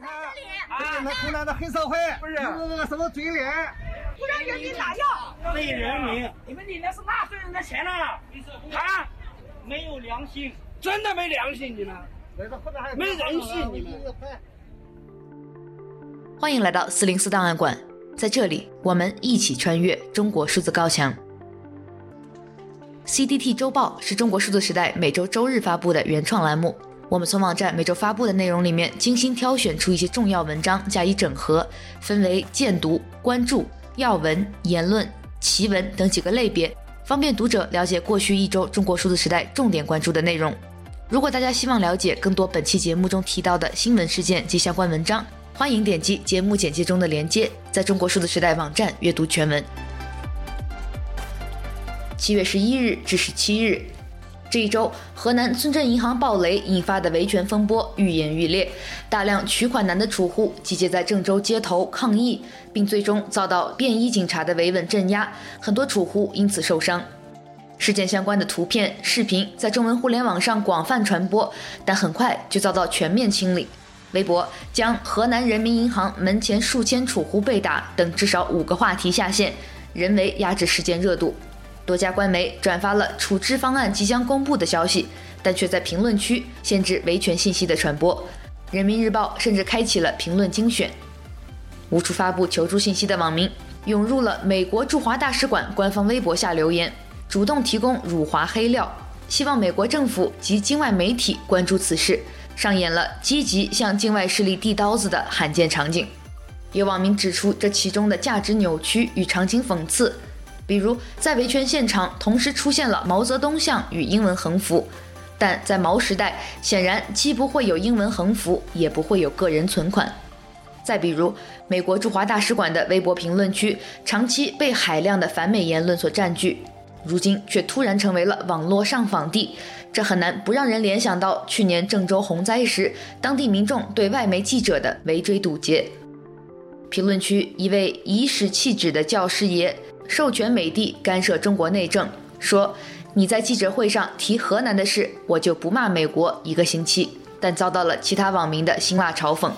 啊，湖南的黑社会不是那个什么嘴脸，不让人民打药，为人民，你们领的是纳税人的钱啊！啊，没有良心，真的没良心，你们，没人性，你们。欢迎来到四零四档案馆，在这里，我们一起穿越中国数字高墙。CDT 周报是中国数字时代每周周日发布的原创栏目。我们从网站每周发布的内容里面精心挑选出一些重要文章加以整合，分为荐读、关注、要闻、言论、奇闻等几个类别，方便读者了解过去一周中国数字时代重点关注的内容。如果大家希望了解更多本期节目中提到的新闻事件及相关文章，欢迎点击节目简介中的链接，在中国数字时代网站阅读全文。七月十一日至十七日。这一周，河南村镇银行暴雷引发的维权风波愈演愈烈，大量取款难的储户集结在郑州街头抗议，并最终遭到便衣警察的维稳镇压，很多储户因此受伤。事件相关的图片、视频在中文互联网上广泛传播，但很快就遭到全面清理。微博将河南人民银行门前数千储户被打等至少五个话题下线，人为压制事件热度。多家官媒转发了处置方案即将公布的消息，但却在评论区限制维权信息的传播。人民日报甚至开启了评论精选。无处发布求助信息的网民涌入了美国驻华大使馆官方微博下留言，主动提供辱华黑料，希望美国政府及境外媒体关注此事，上演了积极向境外势力递刀子的罕见场景。有网民指出，这其中的价值扭曲与场景讽刺。比如，在维权现场同时出现了毛泽东像与英文横幅，但在毛时代，显然既不会有英文横幅，也不会有个人存款。再比如，美国驻华大使馆的微博评论区长期被海量的反美言论所占据，如今却突然成为了网络上访地，这很难不让人联想到去年郑州洪灾时，当地民众对外媒记者的围追堵截。评论区一位以史气使的教师爷。授权美帝干涉中国内政，说你在记者会上提河南的事，我就不骂美国一个星期。但遭到了其他网民的辛辣嘲讽。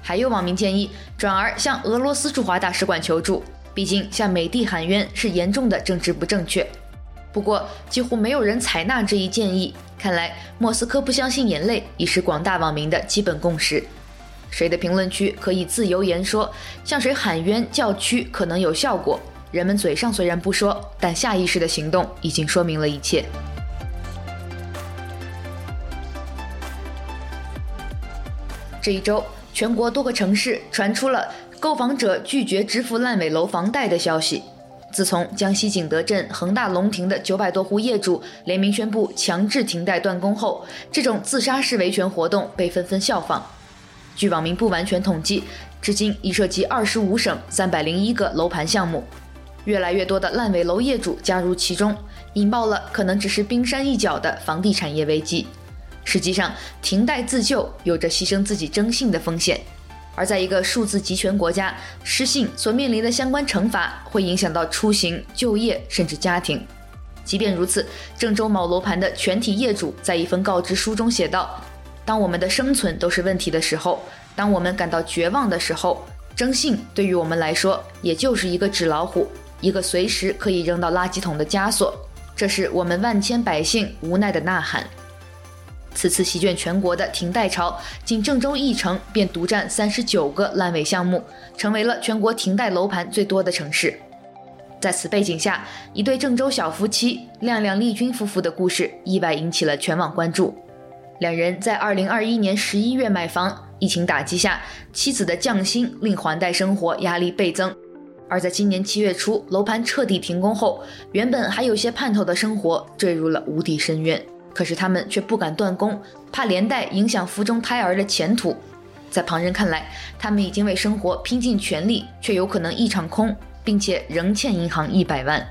还有网民建议转而向俄罗斯驻华大使馆求助，毕竟向美帝喊冤是严重的政治不正确。不过几乎没有人采纳这一建议，看来莫斯科不相信眼泪已是广大网民的基本共识。谁的评论区可以自由言说，向谁喊冤叫屈可能有效果。人们嘴上虽然不说，但下意识的行动已经说明了一切。这一周，全国多个城市传出了购房者拒绝支付烂尾楼房贷的消息。自从江西景德镇恒大龙庭的九百多户业主联名宣布强制停贷断供后，这种自杀式维权活动被纷纷效仿。据网民不完全统计，至今已涉及二十五省三百零一个楼盘项目。越来越多的烂尾楼业主加入其中，引爆了可能只是冰山一角的房地产业危机。实际上，停贷自救有着牺牲自己征信的风险，而在一个数字集权国家，失信所面临的相关惩罚会影响到出行、就业甚至家庭。即便如此，郑州某楼盘的全体业主在一份告知书中写道：“当我们的生存都是问题的时候，当我们感到绝望的时候，征信对于我们来说，也就是一个纸老虎。”一个随时可以扔到垃圾桶的枷锁，这是我们万千百姓无奈的呐喊。此次席卷全国的停贷潮，仅郑州一城便独占三十九个烂尾项目，成为了全国停贷楼盘最多的城市。在此背景下，一对郑州小夫妻亮亮丽君夫妇的故事意外引起了全网关注。两人在二零二一年十一月买房，疫情打击下，妻子的降薪令还贷生活压力倍增。而在今年七月初，楼盘彻底停工后，原本还有些盼头的生活坠入了无底深渊。可是他们却不敢断供，怕连带影响腹中胎儿的前途。在旁人看来，他们已经为生活拼尽全力，却有可能一场空，并且仍欠银行一百万。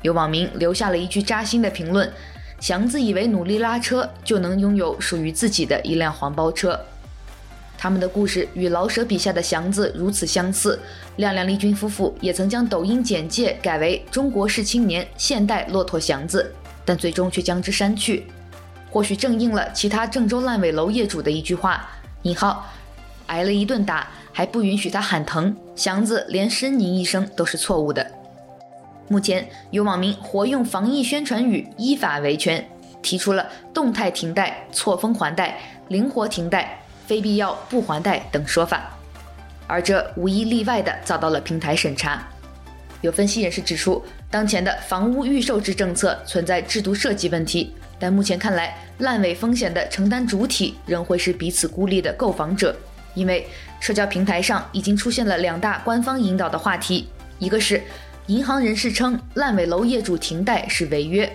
有网民留下了一句扎心的评论：“祥子以为努力拉车就能拥有属于自己的一辆黄包车。”他们的故事与老舍笔下的祥子如此相似，亮亮丽君夫妇也曾将抖音简介改为“中国式青年现代骆驼祥子”，但最终却将之删去。或许正应了其他郑州烂尾楼业主的一句话：“引号，挨了一顿打，还不允许他喊疼，祥子连呻吟一声都是错误的。目前有网民活用防疫宣传语“依法维权”，提出了动态停贷、错峰还贷、灵活停贷、非必要不还贷等说法，而这无一例外地遭到了平台审查。有分析人士指出，当前的房屋预售制政策存在制度设计问题，但目前看来，烂尾风险的承担主体仍会是彼此孤立的购房者，因为社交平台上已经出现了两大官方引导的话题，一个是银行人士称烂尾楼业主停贷是违约，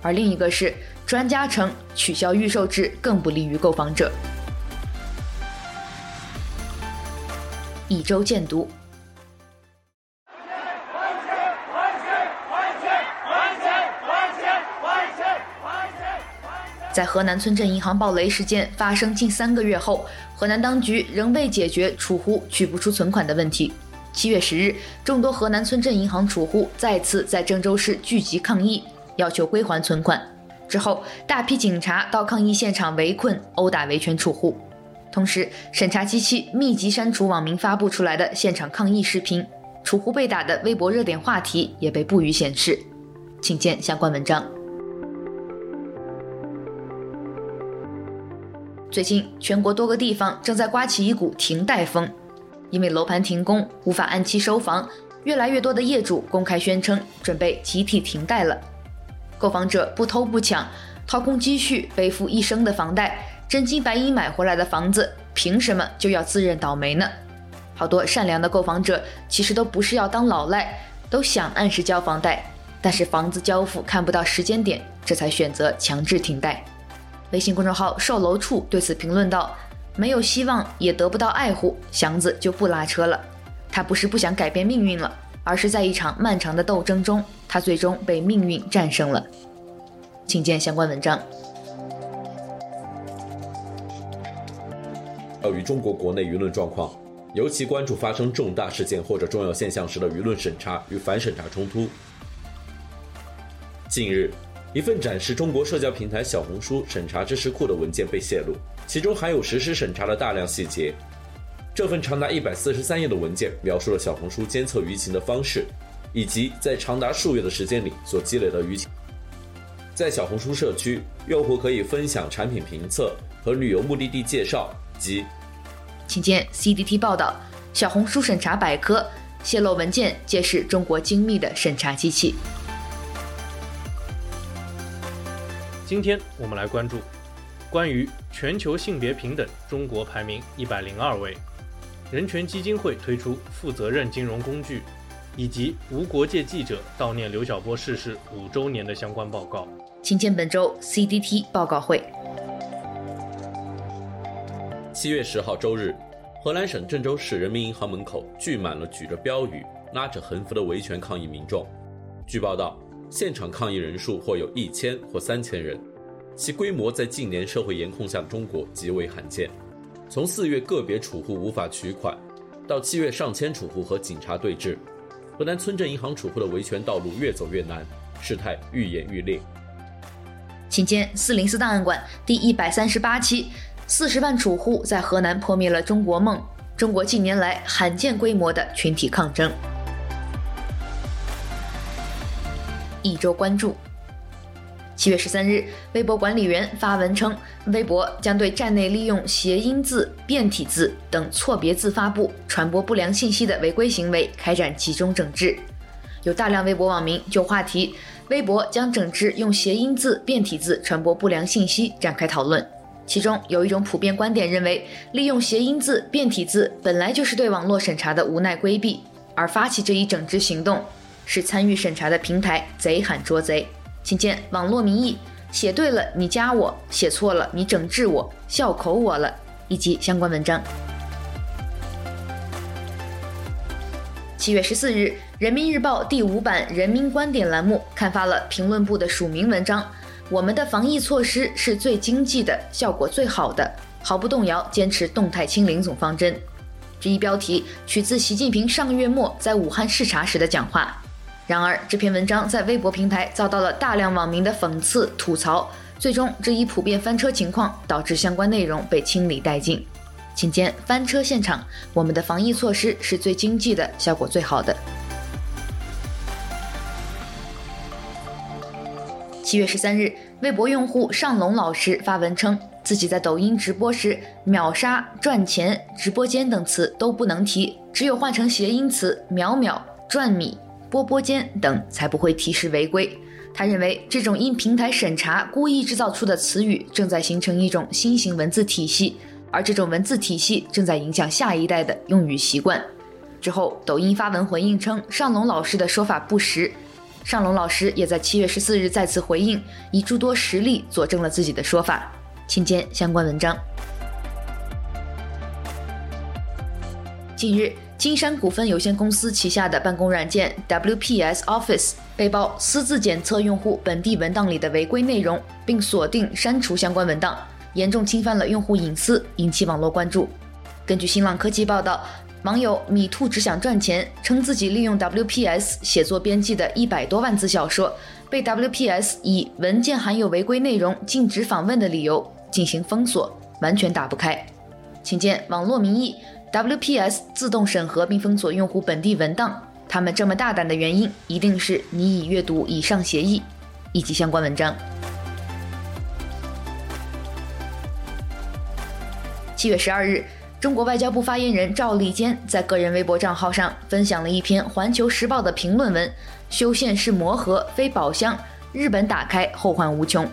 而另一个是专家称取消预售制更不利于购房者。一周见读。在河南村镇银行暴雷事件发生近三个月后，河南当局仍未解决储户取不出存款的问题。七月十日，众多河南村镇银行储户再次在郑州市聚集抗议，要求归还存款。之后，大批警察到抗议现场围困、殴打维权储户，同时审查机器密集删除网民发布出来的现场抗议视频，储户被打的微博热点话题也被不予显示。请见相关文章。最近，全国多个地方正在刮起一股停贷风，因为楼盘停工，无法按期收房，越来越多的业主公开宣称准备集体停贷了。购房者不偷不抢，掏空积蓄背负一生的房贷，真金白银买回来的房子，凭什么就要自认倒霉呢？好多善良的购房者其实都不是要当老赖，都想按时交房贷，但是房子交付看不到时间点，这才选择强制停贷。微信公众号“售楼处”对此评论道：“没有希望，也得不到爱护，祥子就不拉车了。他不是不想改变命运了，而是在一场漫长的斗争中，他最终被命运战胜了。”请见相关文章。要与中国国内舆论状况，尤其关注发生重大事件或者重要现象时的舆论审查与反审查冲突。近日。一份展示中国社交平台小红书审查知识库的文件被泄露，其中含有实施审查的大量细节。这份长达一百四十三页的文件描述了小红书监测舆情的方式，以及在长达数月的时间里所积累的舆情。在小红书社区，用户可以分享产品评测和旅游目的地介绍及。请见 CDT 报道：小红书审查百科泄露文件，揭示中国精密的审查机器。今天我们来关注关于全球性别平等，中国排名一百零二位，人权基金会推出负责任金融工具，以及无国界记者悼念刘晓波逝世五周年的相关报告。请见本周 CDT 报告会。七月十号周日，河南省郑州市人民银行门口聚满了举着标语、拉着横幅的维权抗议民众。据报道。现场抗议人数或有一千或三千人，其规模在近年社会严控下的中国极为罕见。从四月个别储户无法取款，到七月上千储户和警察对峙，河南村镇银行储户的维权道路越走越难，事态愈演愈烈。请见四零四档案馆第一百三十八期：四十万储户在河南破灭了中国梦。中国近年来罕见规模的群体抗争。一周关注。七月十三日，微博管理员发文称，微博将对站内利用谐音字、变体字等错别字发布、传播不良信息的违规行为开展集中整治。有大量微博网民就话题“微博将整治用谐音字、变体字传播不良信息”展开讨论。其中有一种普遍观点认为，利用谐音字、变体字本来就是对网络审查的无奈规避，而发起这一整治行动。是参与审查的平台贼喊捉贼，请见网络民意：写对了你加我，写错了你整治我，笑口我了，以及相关文章。七月十四日，《人民日报》第五版“人民观点”栏目刊发了评论部的署名文章：“我们的防疫措施是最经济的，效果最好的，毫不动摇坚持动态清零总方针。”这一标题取自习近平上个月末在武汉视察时的讲话。然而，这篇文章在微博平台遭到了大量网民的讽刺吐槽，最终这一普遍翻车情况导致相关内容被清理殆尽。请见翻车现场，我们的防疫措施是最经济的，效果最好的。七月十三日，微博用户尚龙老师发文称，自己在抖音直播时，秒杀、赚钱、直播间等词都不能提，只有换成谐音词“秒秒”、“赚米”、“波波间”等才不会提示违规。他认为，这种因平台审查故意制造出的词语，正在形成一种新型文字体系。而这种文字体系正在影响下一代的用语习惯。之后，抖音发文回应称，尚龙老师的说法不实。尚龙老师也在七月十四日再次回应，以诸多实例佐证了自己的说法。请见相关文章。近日，金山股份有限公司旗下的办公软件 WPS Office 被曝私自检测用户本地文档里的违规内容，并锁定删除相关文档。严重侵犯了用户隐私，引起网络关注。根据新浪科技报道，网友米兔只想赚钱称自己利用 WPS 写作编辑的一百多万字小说，被 WPS 以文件含有违规内容、禁止访问的理由进行封锁，完全打不开。请见网络民意：WPS 自动审核并封锁用户本地文档，他们这么大胆的原因，一定是你已阅读以上协议以及相关文章。七月十二日，中国外交部发言人赵立坚在个人微博账号上分享了一篇《环球时报》的评论文：“修宪是魔盒，非宝箱，日本打开后患无穷。”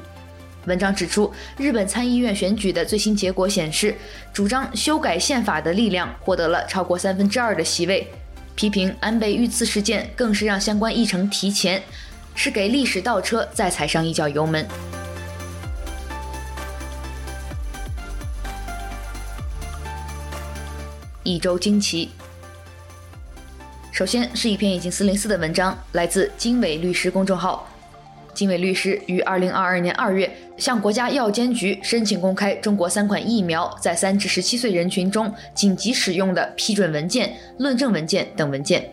文章指出，日本参议院选举的最新结果显示，主张修改宪法的力量获得了超过三分之二的席位。批评安倍遇刺事件更是让相关议程提前，是给历史倒车再踩上一脚油门。一周惊奇。首先是一篇已经四零四的文章，来自经纬律师公众号。经纬律师于二零二二年二月向国家药监局申请公开中国三款疫苗在三至十七岁人群中紧急使用的批准文件、论证文件等文件。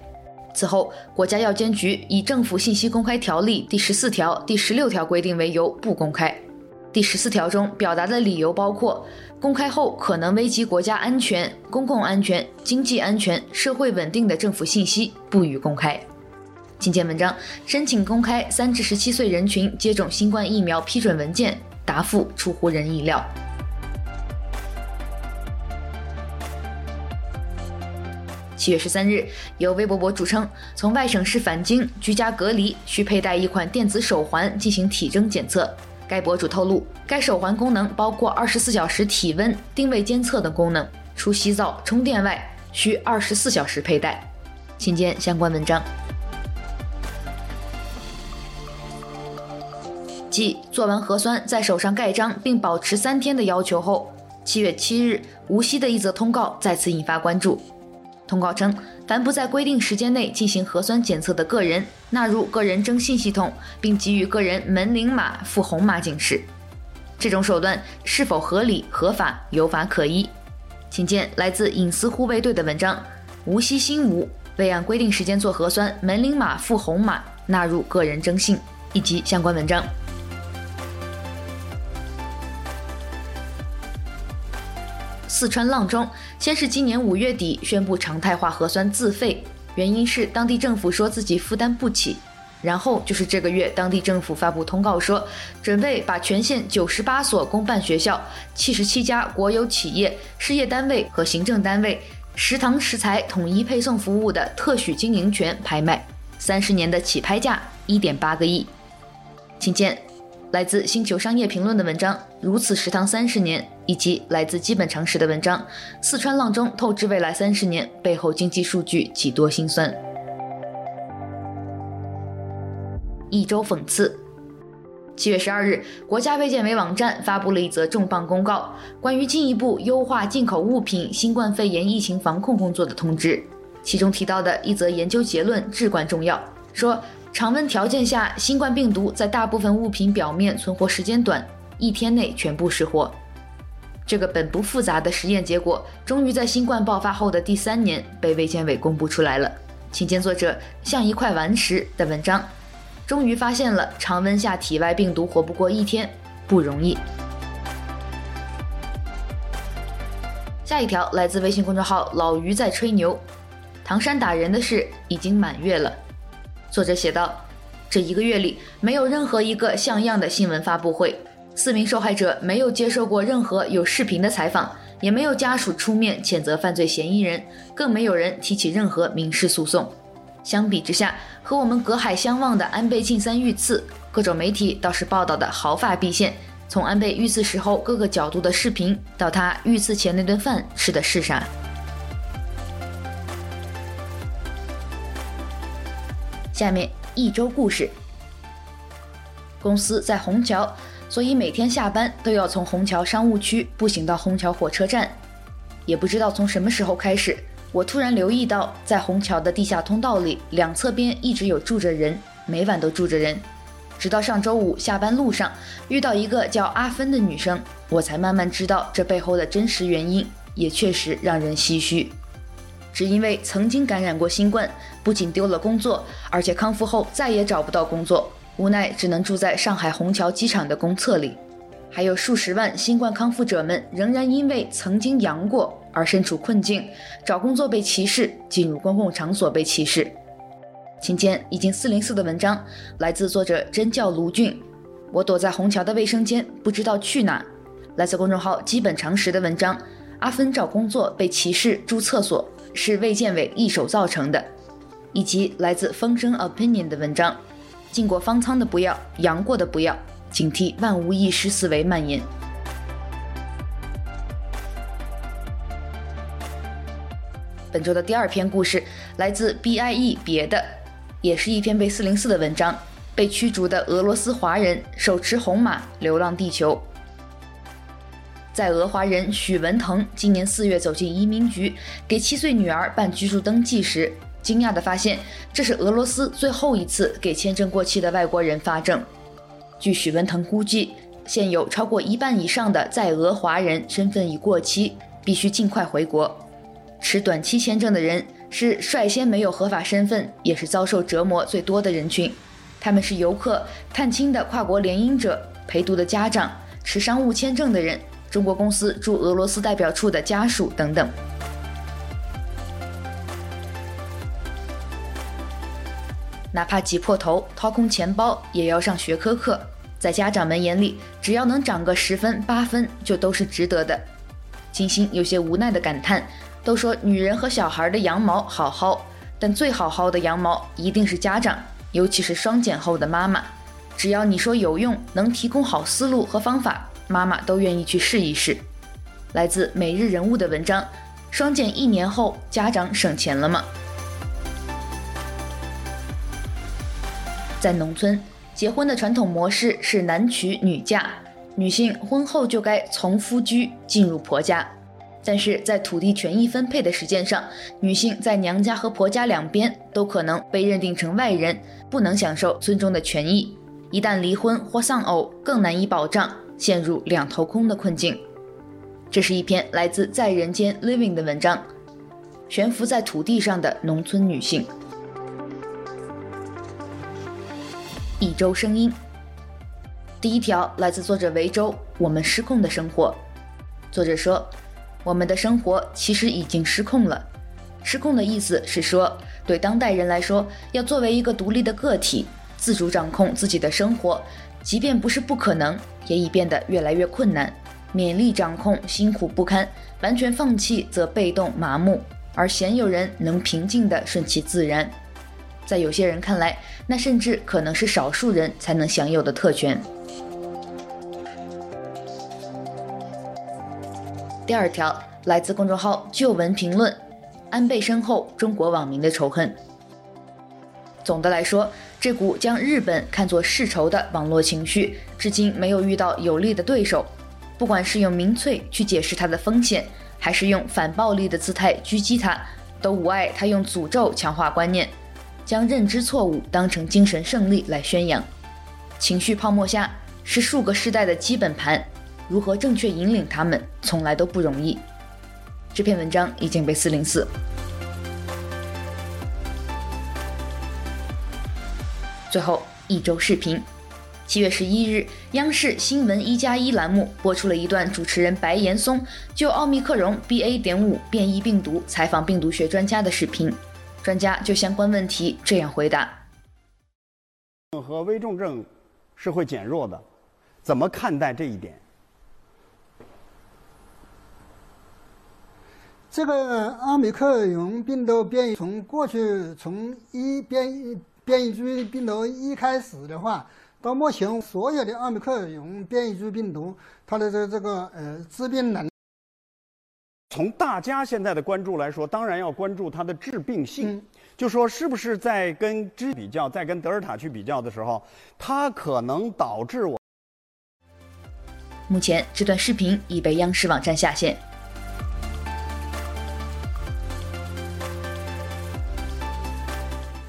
此后，国家药监局以《政府信息公开条例》第十四条、第十六条规定为由不公开。第十四条中表达的理由包括：公开后可能危及国家安全、公共安全、经济安全、社会稳定的政府信息不予公开。请见文章，申请公开三至十七岁人群接种新冠疫苗批准文件，答复出乎人意料。七月十三日，有微博博主称，从外省市返京居家隔离需佩戴一款电子手环进行体征检测。该博主透露，该手环功能包括二十四小时体温、定位监测等功能，除洗澡、充电外，需二十四小时佩戴。请见相关文章。继做完核酸在手上盖章并保持三天的要求后，七月七日，无锡的一则通告再次引发关注。通告称，凡不在规定时间内进行核酸检测的个人，纳入个人征信系统，并给予个人门铃码附红码警示。这种手段是否合理合法，有法可依。请见来自隐私护卫队的文章：无锡新吴未按规定时间做核酸，门铃码附红码，纳入个人征信，以及相关文章。四川阆中先是今年五月底宣布常态化核酸自费，原因是当地政府说自己负担不起，然后就是这个月当地政府发布通告说，准备把全县九十八所公办学校、七十七家国有企业、事业单位和行政单位食堂食材统一配送服务的特许经营权拍卖，三十年的起拍价一点八个亿，请见。来自《星球商业评论》的文章《如此食堂三十年》，以及来自基本常识的文章《四川阆中透支未来三十年背后经济数据几多心酸》。一周讽刺。七月十二日，国家卫健委网站发布了一则重磅公告，关于进一步优化进口物品新冠肺炎疫情防控工作的通知。其中提到的一则研究结论至关重要，说。常温条件下，新冠病毒在大部分物品表面存活时间短，一天内全部失活。这个本不复杂的实验结果，终于在新冠爆发后的第三年被卫健委公布出来了。请见作者像一块顽石的文章，终于发现了常温下体外病毒活不过一天不容易。下一条来自微信公众号老于在吹牛，唐山打人的事已经满月了。作者写道：这一个月里没有任何一个像样的新闻发布会，四名受害者没有接受过任何有视频的采访，也没有家属出面谴责犯罪嫌疑人，更没有人提起任何民事诉讼。相比之下，和我们隔海相望的安倍晋三遇刺，各种媒体倒是报道的毫发毕现。从安倍遇刺时候各个角度的视频，到他遇刺前那顿饭吃的是啥？下面一周故事。公司在虹桥，所以每天下班都要从虹桥商务区步行到虹桥火车站。也不知道从什么时候开始。我突然留意到，在虹桥的地下通道里，两侧边一直有住着人，每晚都住着人。直到上周五下班路上遇到一个叫阿芬的女生，我才慢慢知道这背后的真实原因，也确实让人唏嘘。只因为曾经感染过新冠，不仅丢了工作，而且康复后再也找不到工作，无奈只能住在上海虹桥机场的公厕里。还有数十万新冠康复者们仍然因为曾经阳过。而身处困境，找工作被歧视，进入公共场所被歧视。请见已经四零四的文章，来自作者真叫卢俊。我躲在虹桥的卫生间，不知道去哪。来自公众号基本常识的文章，阿芬找工作被歧视住厕所，是卫健委一手造成的。以及来自风声 opinion 的文章，进过方舱的不要，阳过的不要，警惕万无一失思维蔓延。本周的第二篇故事来自 BIE 别的，也是一篇被四零四的文章。被驱逐的俄罗斯华人手持红马流浪地球。在俄华人许文腾今年四月走进移民局，给七岁女儿办居住登记时，惊讶地发现这是俄罗斯最后一次给签证过期的外国人发证。据许文腾估计，现有超过一半以上的在俄华人身份已过期，必须尽快回国。持短期签证的人是率先没有合法身份，也是遭受折磨最多的人群。他们是游客、探亲的跨国联姻者、陪读的家长、持商务签证的人、中国公司驻俄罗斯代表处的家属等等。哪怕挤破头掏空钱包，也要上学科课。在家长们眼里，只要能涨个十分八分，就都是值得的。金星有些无奈地感叹。都说女人和小孩的羊毛好薅，但最好薅的羊毛一定是家长，尤其是双减后的妈妈。只要你说有用，能提供好思路和方法，妈妈都愿意去试一试。来自每日人物的文章：双减一年后，家长省钱了吗？在农村，结婚的传统模式是男娶女嫁，女性婚后就该从夫居进入婆家。但是在土地权益分配的实践上，女性在娘家和婆家两边都可能被认定成外人，不能享受村中的权益。一旦离婚或丧偶，更难以保障，陷入两头空的困境。这是一篇来自在人间 Living 的文章，悬浮在土地上的农村女性。一周声音，第一条来自作者维州，我们失控的生活。作者说。我们的生活其实已经失控了。失控的意思是说，对当代人来说，要作为一个独立的个体，自主掌控自己的生活，即便不是不可能，也已变得越来越困难。勉力掌控，辛苦不堪；完全放弃，则被动麻木。而鲜有人能平静地顺其自然。在有些人看来，那甚至可能是少数人才能享有的特权。第二条来自公众号旧闻评论：安倍身后，中国网民的仇恨。总的来说，这股将日本看作世仇的网络情绪，至今没有遇到有力的对手。不管是用民粹去解释它的风险，还是用反暴力的姿态狙击它，都无碍他用诅咒强化观念，将认知错误当成精神胜利来宣扬。情绪泡沫下是数个世代的基本盘。如何正确引领他们，从来都不容易。这篇文章已经被四零四。最后一周视频，七月十一日，央视新闻一加一栏目播出了一段主持人白岩松就奥密克戎 BA. 点五变异病毒采访病毒学专家的视频。专家就相关问题这样回答：和危重症是会减弱的，怎么看待这一点？这个阿米克戎病毒变异从过去从一变异变异株病毒一开始的话。到目前，所有的奥密克戎变异株病毒，它的这这个呃致病能，从大家现在的关注来说，当然要关注它的致病性。嗯、就说是不是在跟之比较，在跟德尔塔去比较的时候，它可能导致我。目前这段视频已被央视网站下线。